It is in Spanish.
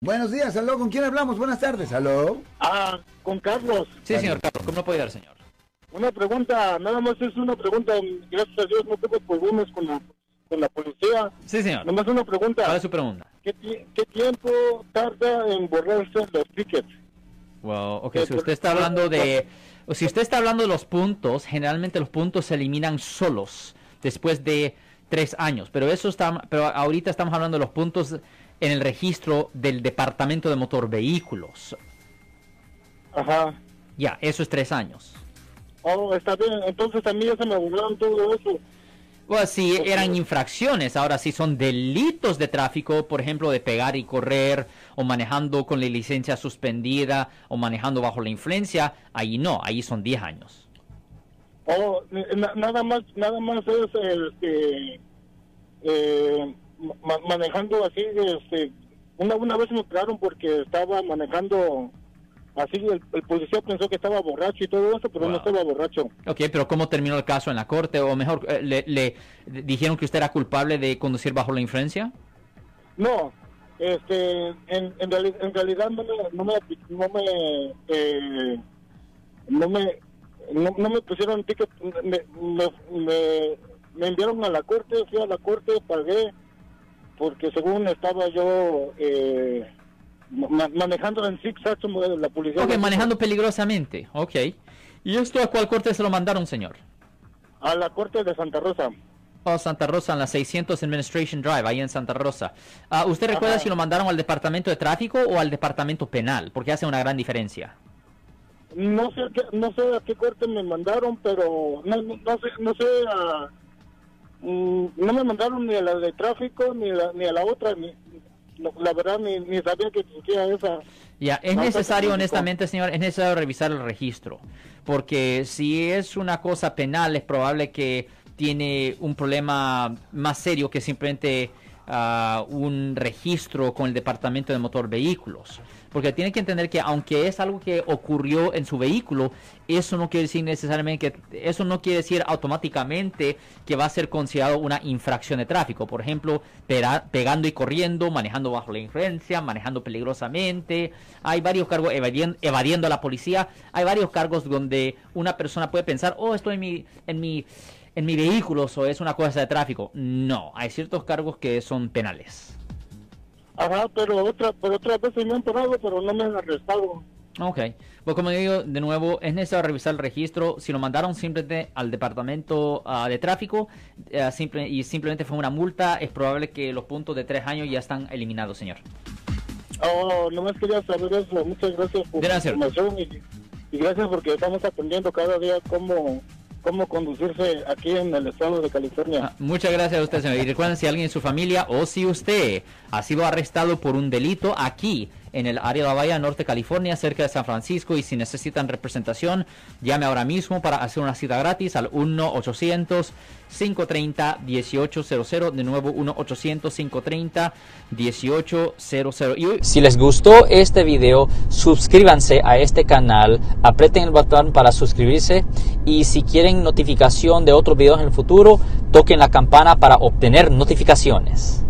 Buenos días, aló, ¿con quién hablamos? Buenas tardes, aló. Ah, con Carlos. Sí, señor Carlos, ¿cómo lo puede dar, señor? Una pregunta, nada más es una pregunta, gracias a Dios no tengo problemas con la, con la policía. Sí, señor. Nada más una pregunta. ¿Cuál es su pregunta? ¿Qué, ti- qué tiempo tarda en borrarse los tickets? Well, ok, Eh, si usted está hablando de... o Si usted está hablando de los puntos, generalmente los puntos se eliminan solos después de tres años. Pero eso está, pero ahorita estamos hablando de los puntos en el registro del Departamento de Motor Vehículos. Ajá. Ya, eso es tres años. Oh, está bien, entonces a mí ya se me borraron todo eso. Bueno, si eran infracciones, ahora si son delitos de tráfico, por ejemplo, de pegar y correr, o manejando con la licencia suspendida, o manejando bajo la influencia, ahí no, ahí son 10 años. Oh, na- nada más, nada más es el que eh, ma- manejando así, este, una, una vez me pararon porque estaba manejando así, el, el policía pensó que estaba borracho y todo eso, pero no estaba borracho. Ok, pero ¿cómo terminó el caso en la corte? O mejor, eh, le, le dijeron que usted era culpable de conducir bajo la influencia? No, este, en, en, reali- en realidad no me, no me, no me, eh, no me, no, no me pusieron ticket, me, me, me, me enviaron a la corte, fui a la corte, pagué, porque según estaba yo eh, ma- manejando en zigzag, la policía. Ok, manejando peligrosamente. Ok. ¿Y esto a cuál corte se lo mandaron, señor? A la corte de Santa Rosa. Oh, Santa Rosa, en la 600 Administration Drive, ahí en Santa Rosa. Ah, ¿Usted recuerda Ajá. si lo mandaron al departamento de tráfico o al departamento penal? Porque hace una gran diferencia. No sé, a qué, no sé a qué corte me mandaron, pero no, no, no sé, no sé a- no me mandaron ni a la de tráfico ni, la, ni a la otra, ni, la verdad ni, ni sabía que existía esa. Ya, es necesario, honestamente, señor, es necesario revisar el registro. Porque si es una cosa penal, es probable que tiene un problema más serio que simplemente ah, un registro con el Departamento de Motor Vehículos. Porque tiene que entender que aunque es algo que ocurrió en su vehículo, eso no quiere decir necesariamente que eso no quiere decir automáticamente que va a ser considerado una infracción de tráfico. Por ejemplo, pegando y corriendo, manejando bajo la influencia, manejando peligrosamente. Hay varios cargos evadien- evadiendo a la policía. Hay varios cargos donde una persona puede pensar, oh, estoy en mi, en mi, en mi vehículo, o es una cosa de tráfico. No, hay ciertos cargos que son penales. Ajá, pero otra, pero otras veces me han parado, pero no me han arrestado. Ok, pues como digo, de nuevo, es necesario revisar el registro. Si lo mandaron simplemente al departamento ah, de tráfico eh, simple, y simplemente fue una multa, es probable que los puntos de tres años ya están eliminados, señor. Oh, nomás quería saber eso. Muchas gracias por la información y, y gracias porque estamos aprendiendo cada día cómo, cómo conducirse aquí en el estado de California. Ah, muchas gracias a usted, señor. Y recuerden, si alguien en su familia o si usted ha sido arrestado por un delito aquí en el área de la Bahía Norte, California, cerca de San Francisco, y si necesitan representación, llame ahora mismo para hacer una cita gratis al 1-800-530-1800. De nuevo, 1-800-530-1800. Y hoy- Si les gustó este video, suscríbanse a este canal, aprieten el botón para suscribirse y si quieren notificación de otros videos en el futuro, toquen la campana para obtener notificaciones.